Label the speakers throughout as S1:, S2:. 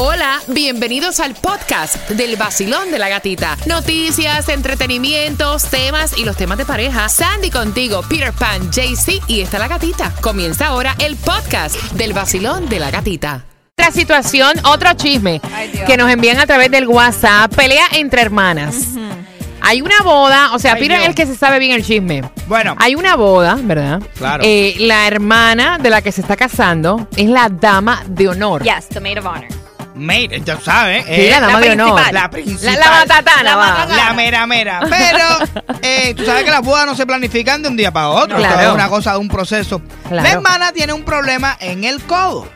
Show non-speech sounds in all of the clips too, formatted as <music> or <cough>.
S1: Hola, bienvenidos al podcast del vacilón de la gatita. Noticias, entretenimientos, temas y los temas de pareja. Sandy contigo, Peter Pan, JC y está la gatita. Comienza ahora el podcast del vacilón de la gatita. Otra situación, otro chisme que nos envían a través del WhatsApp. Pelea entre hermanas. Hay una boda, o sea,
S2: Ay,
S1: Peter es el que se sabe bien el chisme.
S2: Bueno,
S1: Hay una boda, ¿verdad?
S2: Claro.
S1: Eh, la hermana de la que se está casando es la dama de honor.
S3: Yes, the maid of honor.
S2: Mate, ya sabes.
S1: Sí,
S2: eh,
S1: la dama
S3: la
S1: de honor.
S3: principal.
S2: La
S1: La,
S2: principal.
S1: la matatana,
S3: La
S1: va.
S3: matatana.
S2: La mera mera. Pero eh, tú sabes que las bodas no se planifican de un día para otro.
S1: Claro.
S2: Es una cosa de un proceso.
S1: Claro.
S2: La hermana tiene un problema en el codo.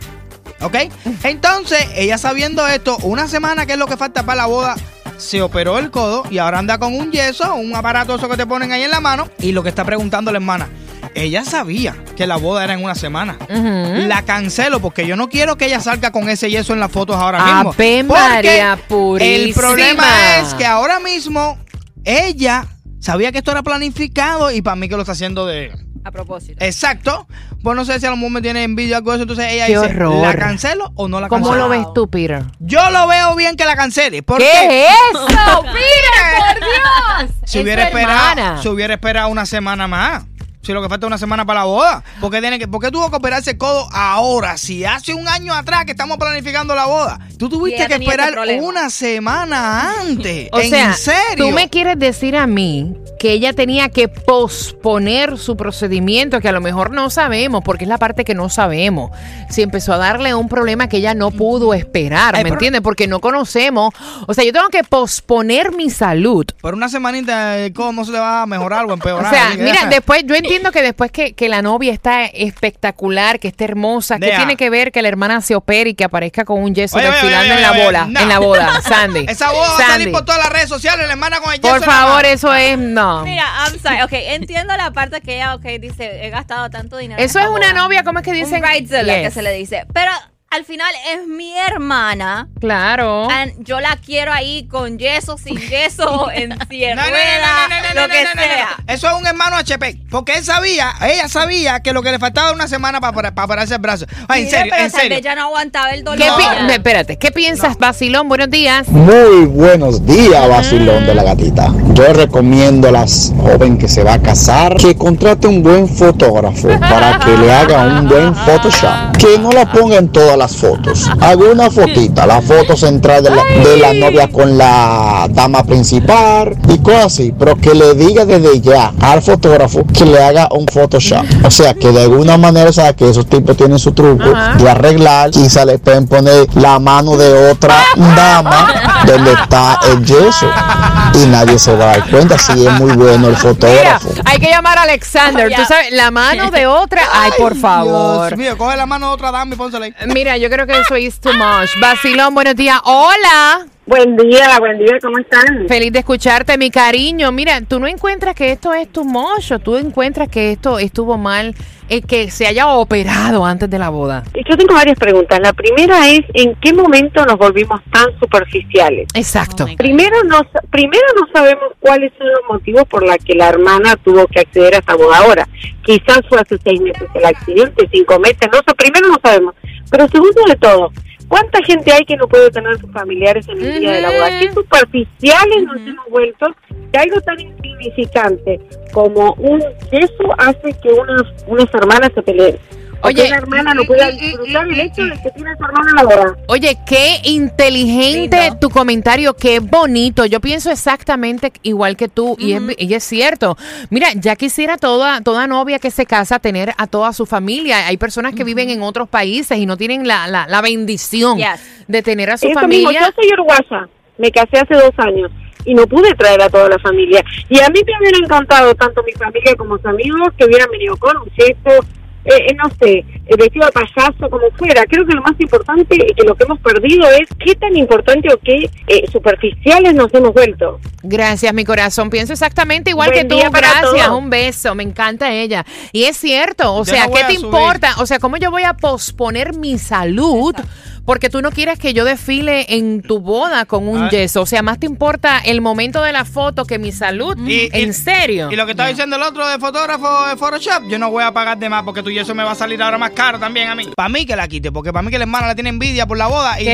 S2: ¿Ok? Entonces, ella sabiendo esto, una semana que es lo que falta para la boda, se operó el codo y ahora anda con un yeso, un aparato eso que te ponen ahí en la mano. Y lo que está preguntando la hermana, ella sabía que la boda era en una semana. La cancelo porque yo no quiero que ella salga con ese yeso en las fotos ahora mismo. Porque
S1: María
S2: El
S1: purísima.
S2: problema es que ahora mismo ella sabía que esto era planificado y para mí que lo está haciendo de...
S3: A propósito.
S2: Exacto. Pues no sé si a lo mejor me tiene envidia o algo de eso. Entonces ella
S1: Qué
S2: dice,
S1: horror.
S2: ¿la cancelo o no la cancelo?
S1: ¿Cómo lo ves tú, Peter?
S2: Yo lo veo bien que la cancele.
S1: ¿Qué es eso, <laughs> Peter? ¡Por Dios!
S2: si
S1: Es
S2: hubiera esperado, si hubiera esperado una semana más. Si lo que falta es una semana para la boda. ¿Por qué, tiene que, ¿Por qué tuvo que operarse el codo ahora? Si hace un año atrás que estamos planificando la boda. Tú tuviste que
S3: ese
S2: esperar una semana antes.
S1: O
S2: ¿En
S1: sea,
S2: serio?
S1: tú me quieres decir a mí que ella tenía que posponer su procedimiento, que a lo mejor no sabemos, porque es la parte que no sabemos. Si empezó a darle un problema que ella no pudo esperar, ¿me entiendes? Porque no conocemos. O sea, yo tengo que posponer mi salud.
S2: Por una semanita codo no se le va a mejorar o empeorar.
S1: O sea,
S2: que
S1: mira, <laughs> después, yo entiendo que después que, que la novia está espectacular, que está hermosa, ¿qué
S2: Deja.
S1: tiene que ver que la hermana se opere y que aparezca con un yeso
S2: Oye, oye,
S1: desfilando
S2: oye,
S1: en la
S2: no.
S1: En la boda, Sandy. <laughs>
S2: Esa boda va a
S1: Sandy.
S2: salir por todas las redes sociales, la hermana con el yeso
S1: Por favor, eso es no.
S3: Mira, I'm sorry. Ok, entiendo la parte que ella, ok, dice, he gastado tanto dinero.
S1: Eso es una novia, ¿cómo es que dicen?
S3: Un bridezilla que se le dice. Pero al final es mi hermana.
S1: Claro.
S3: and yo la quiero ahí con yeso, sin <laughs> yeso, en
S2: No, no, no, no, no, no,
S3: lo
S2: no,
S3: que
S2: no, no,
S3: sea.
S2: no. Eso es un hermano HP. Porque él sabía, ella sabía que lo que le faltaba era una semana para, para pararse el brazo. Ay, en serio,
S3: pero
S2: en serio.
S3: ya no aguantaba el dolor.
S1: ¿Qué
S2: No.
S1: espérate, ¿qué piensas, Basilón? Buenos días.
S4: Muy buenos días, vacilón de la gatita. Yo recomiendo a las joven que se va a casar que contrate un buen fotógrafo <laughs> para que le haga un buen Photoshop. Que no la ponga en todas las fotos. Haga una fotita, la foto central de la, de la novia con la dama principal y cosas así. Pero que le diga desde ya al fotógrafo que le haga un Photoshop. O sea, que de alguna manera, sea, que esos tipos tienen su truco
S1: Ajá.
S4: de arreglar. Quizá le pueden poner la mano de otra dama donde está el yeso. Y nadie se va a dar cuenta si es muy bueno el
S1: Mira,
S4: fotógrafo.
S1: hay que llamar a Alexander. Tú sabes, la mano de otra. Ay, por favor.
S2: Dios mío, coge la mano de otra dama y pónsela ahí.
S1: Mira, yo creo que eso es too much. Basilón, buenos días. Hola.
S5: Buen día, buen día, ¿cómo están?
S1: Feliz de escucharte, mi cariño. Mira, tú no encuentras que esto es too much o tú encuentras que esto estuvo mal, eh, que se haya operado antes de la boda.
S5: Yo tengo varias preguntas. La primera es, ¿en qué momento nos volvimos tan superficiales?
S1: Exacto.
S3: Oh.
S5: Primero no, sa- primero no sabemos cuáles son los motivos por los que la hermana tuvo que acceder a esta boda ahora. Quizás fue hace seis meses el accidente, cinco meses, no sé, primero no sabemos. Pero segundo de todo, ¿cuánta gente hay que no puede tener sus familiares en el día de la boda? ¿Qué superficiales nos hemos vuelto? Que algo tan insignificante como un yeso hace que unas, unas hermanas se peleen.
S1: Oye,
S5: una hermana no pueda disfrutar el hecho de que tiene a su hermana en la boda.
S1: Oye, qué inteligente tu comentario, qué bonito. Yo pienso exactamente igual que tú y, es, y es cierto. Mira, ya quisiera toda, toda novia que se casa tener a toda su familia. Hay personas que viven en otros países y no tienen la, la, la bendición
S3: Yes.
S1: de tener a su
S5: Eso mismo,
S1: familia.
S5: yo soy uruguaya, me casé hace dos años y no pude traer a toda la familia. Y a mí me hubiera encantado, tanto mi familia como mis amigos, que hubieran venido con un gesto, eh, eh, no sé, eh, vestido de payaso, como fuera. Creo que lo más importante y que lo que hemos perdido es qué tan importante o qué eh, superficiales nos hemos vuelto.
S1: Gracias, mi corazón. Pienso exactamente igual
S5: Buen
S1: que tú. Gracias,
S5: todos.
S1: un beso. Me encanta ella. Y es cierto, o
S2: Yo
S1: sea,
S2: no
S1: ¿qué te
S2: subir.
S1: importa? O sea, ¿cómo yo voy a posponer mi salud porque tú no quieres que yo desfile en tu boda con un
S2: Ah.
S1: yeso. O sea, más te importa el momento de la foto que mi salud.
S2: Y-
S1: ¿En
S2: y-
S1: serio?
S2: Y lo que está diciendo el otro de fotógrafo de Photoshop, yo no voy a pagar de más porque tu yeso me va a salir ahora más caro también a mí. Para mí que la quite, porque para mí que la hermana la tiene envidia por la boda y,
S1: ¿Qué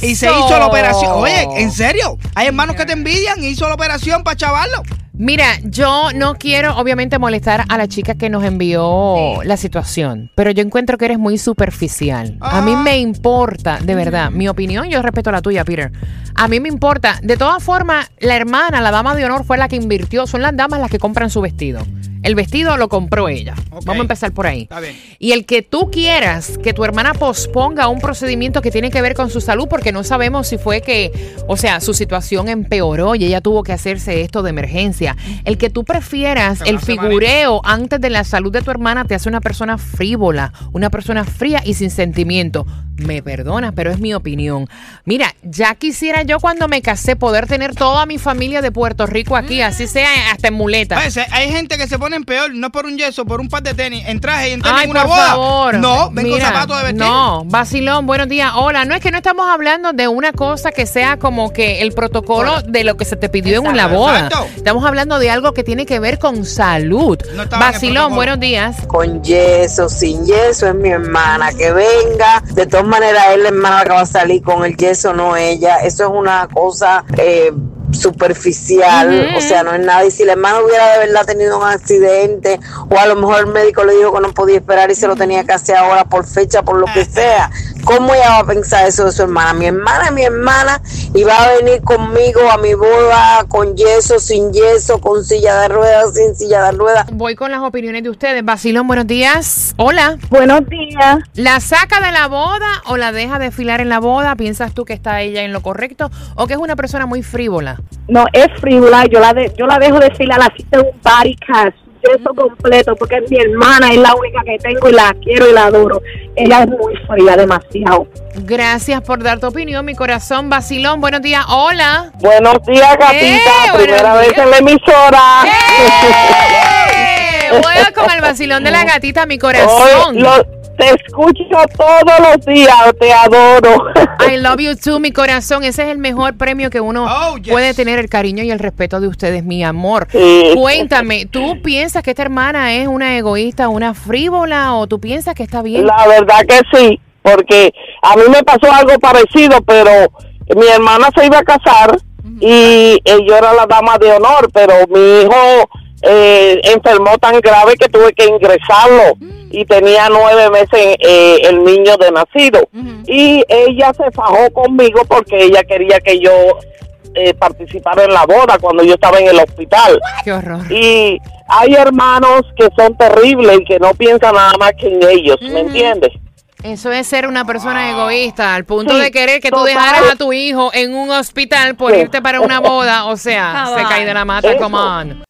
S2: le- y se, y hizo la operación. Oye, ¿en serio? Hay hermanos que te envidian y hizo la operación para chavarlo.
S1: Mira, yo no quiero obviamente molestar a la chica que nos envió la situación, pero yo encuentro que eres muy superficial. A mí
S2: Ah.
S1: me importa, de verdad, mi opinión, yo respeto la tuya, Peter. A mí me importa. De todas formas, la hermana, la dama de honor, fue la que invirtió. Son las damas las que compran su vestido. El vestido lo compró ella. Vamos a empezar por ahí.
S2: Está bien.
S1: Y el que tú quieras que tu hermana posponga un procedimiento que tiene que ver con su salud, porque no sabemos si fue que, o sea, su situación empeoró y ella tuvo que hacerse esto de emergencia. El que tú prefieras el figureo antes de la salud de tu hermana te hace una persona frívola, una persona fría y sin sentimiento. Me perdonas, pero es mi opinión. Mira, ya quisiera yo cuando me casé poder tener toda mi familia de Puerto Rico aquí, así sea hasta en muleta.
S2: Oye, hay gente que se ponen peor, no por un yeso, por un par de tenis, en traje y en tenis
S1: Ay,
S2: en una
S1: por
S2: boda.
S1: favor.
S2: No, ven con
S1: Mira,
S2: zapatos de vestir.
S1: No, vacilón, buenos días. Hola, no es que no estamos hablando de una cosa que sea como que el protocolo de lo que se te pidió en
S2: Exacto,
S1: boda.
S2: exacto.
S1: Estamos hablando de algo que tiene que ver con salud.
S2: No en
S1: vacilón, buenos días.
S6: con yeso, sin yeso, es mi hermana, que venga. De todas maneras, es la hermana que va a salir con el yeso, no ella. Eso es una cosa eh, superficial, o sea, no es nada. Y si la hermana hubiera de verdad tenido un accidente, o a lo mejor el médico le dijo que no podía esperar y se lo tenía que hacer ahora por fecha, por lo que sea, ¿cómo ella va a pensar eso de su hermana? Mi hermana es mi hermana y va a venir conmigo a mi boda con yeso, sin yeso, con silla de ruedas, sin silla de ruedas.
S1: Voy con las opiniones de ustedes. Vacilón, buenos días. Hola.
S5: Buenos días.
S1: ¿La saca de la boda o la deja desfilar en la boda? ¿Piensas tú que está ella en lo correcto o que es una persona muy frívola?
S5: No, es frívola. Yo la, de, yo la dejo desfilar así de un body cast. Eso completo, porque es mi hermana, es la única que tengo y la quiero y la adoro. Ella es muy fría, demasiado.
S1: Gracias por dar tu opinión, mi corazón. Vacilón, buenos días. Hola.
S6: Buenos días,
S1: gatita. Eh,
S6: Primera
S1: buenos
S6: vez
S1: días.
S6: en la emisora.
S1: ¡Eh! Juega con el vacilón de la gatita, mi corazón.
S6: Hoy lo- te escucho todos los días, te adoro. <laughs>
S1: I love you too, mi corazón. Ese es el mejor premio que uno
S2: Oh, yes.
S1: puede tener, el cariño y el respeto de ustedes, mi amor.
S6: Sí.
S1: Cuéntame, ¿tú piensas que esta hermana es una egoísta, una frívola o tú piensas que está bien?
S6: La verdad que sí, porque a mí me pasó algo parecido, pero mi hermana se iba a casar y eh, yo era la dama de honor, pero mi hijo eh, enfermó tan grave que tuve que ingresarlo y tenía nueve meses eh, el niño de nacido. Y ella se fajó conmigo porque ella quería que yo eh, participara en la boda cuando yo estaba en el hospital.
S1: Qué horror.
S6: Y hay hermanos que son terribles y que no piensan nada más que en ellos, ¿me entiendes?
S1: Eso es ser una persona egoísta, al punto
S6: Sí,
S1: de querer que tú
S6: total.
S1: dejaras a tu hijo en un hospital por
S6: Sí.
S1: irte para una boda. O sea, <laughs> se cae de la mata,
S6: Eso.
S1: come on.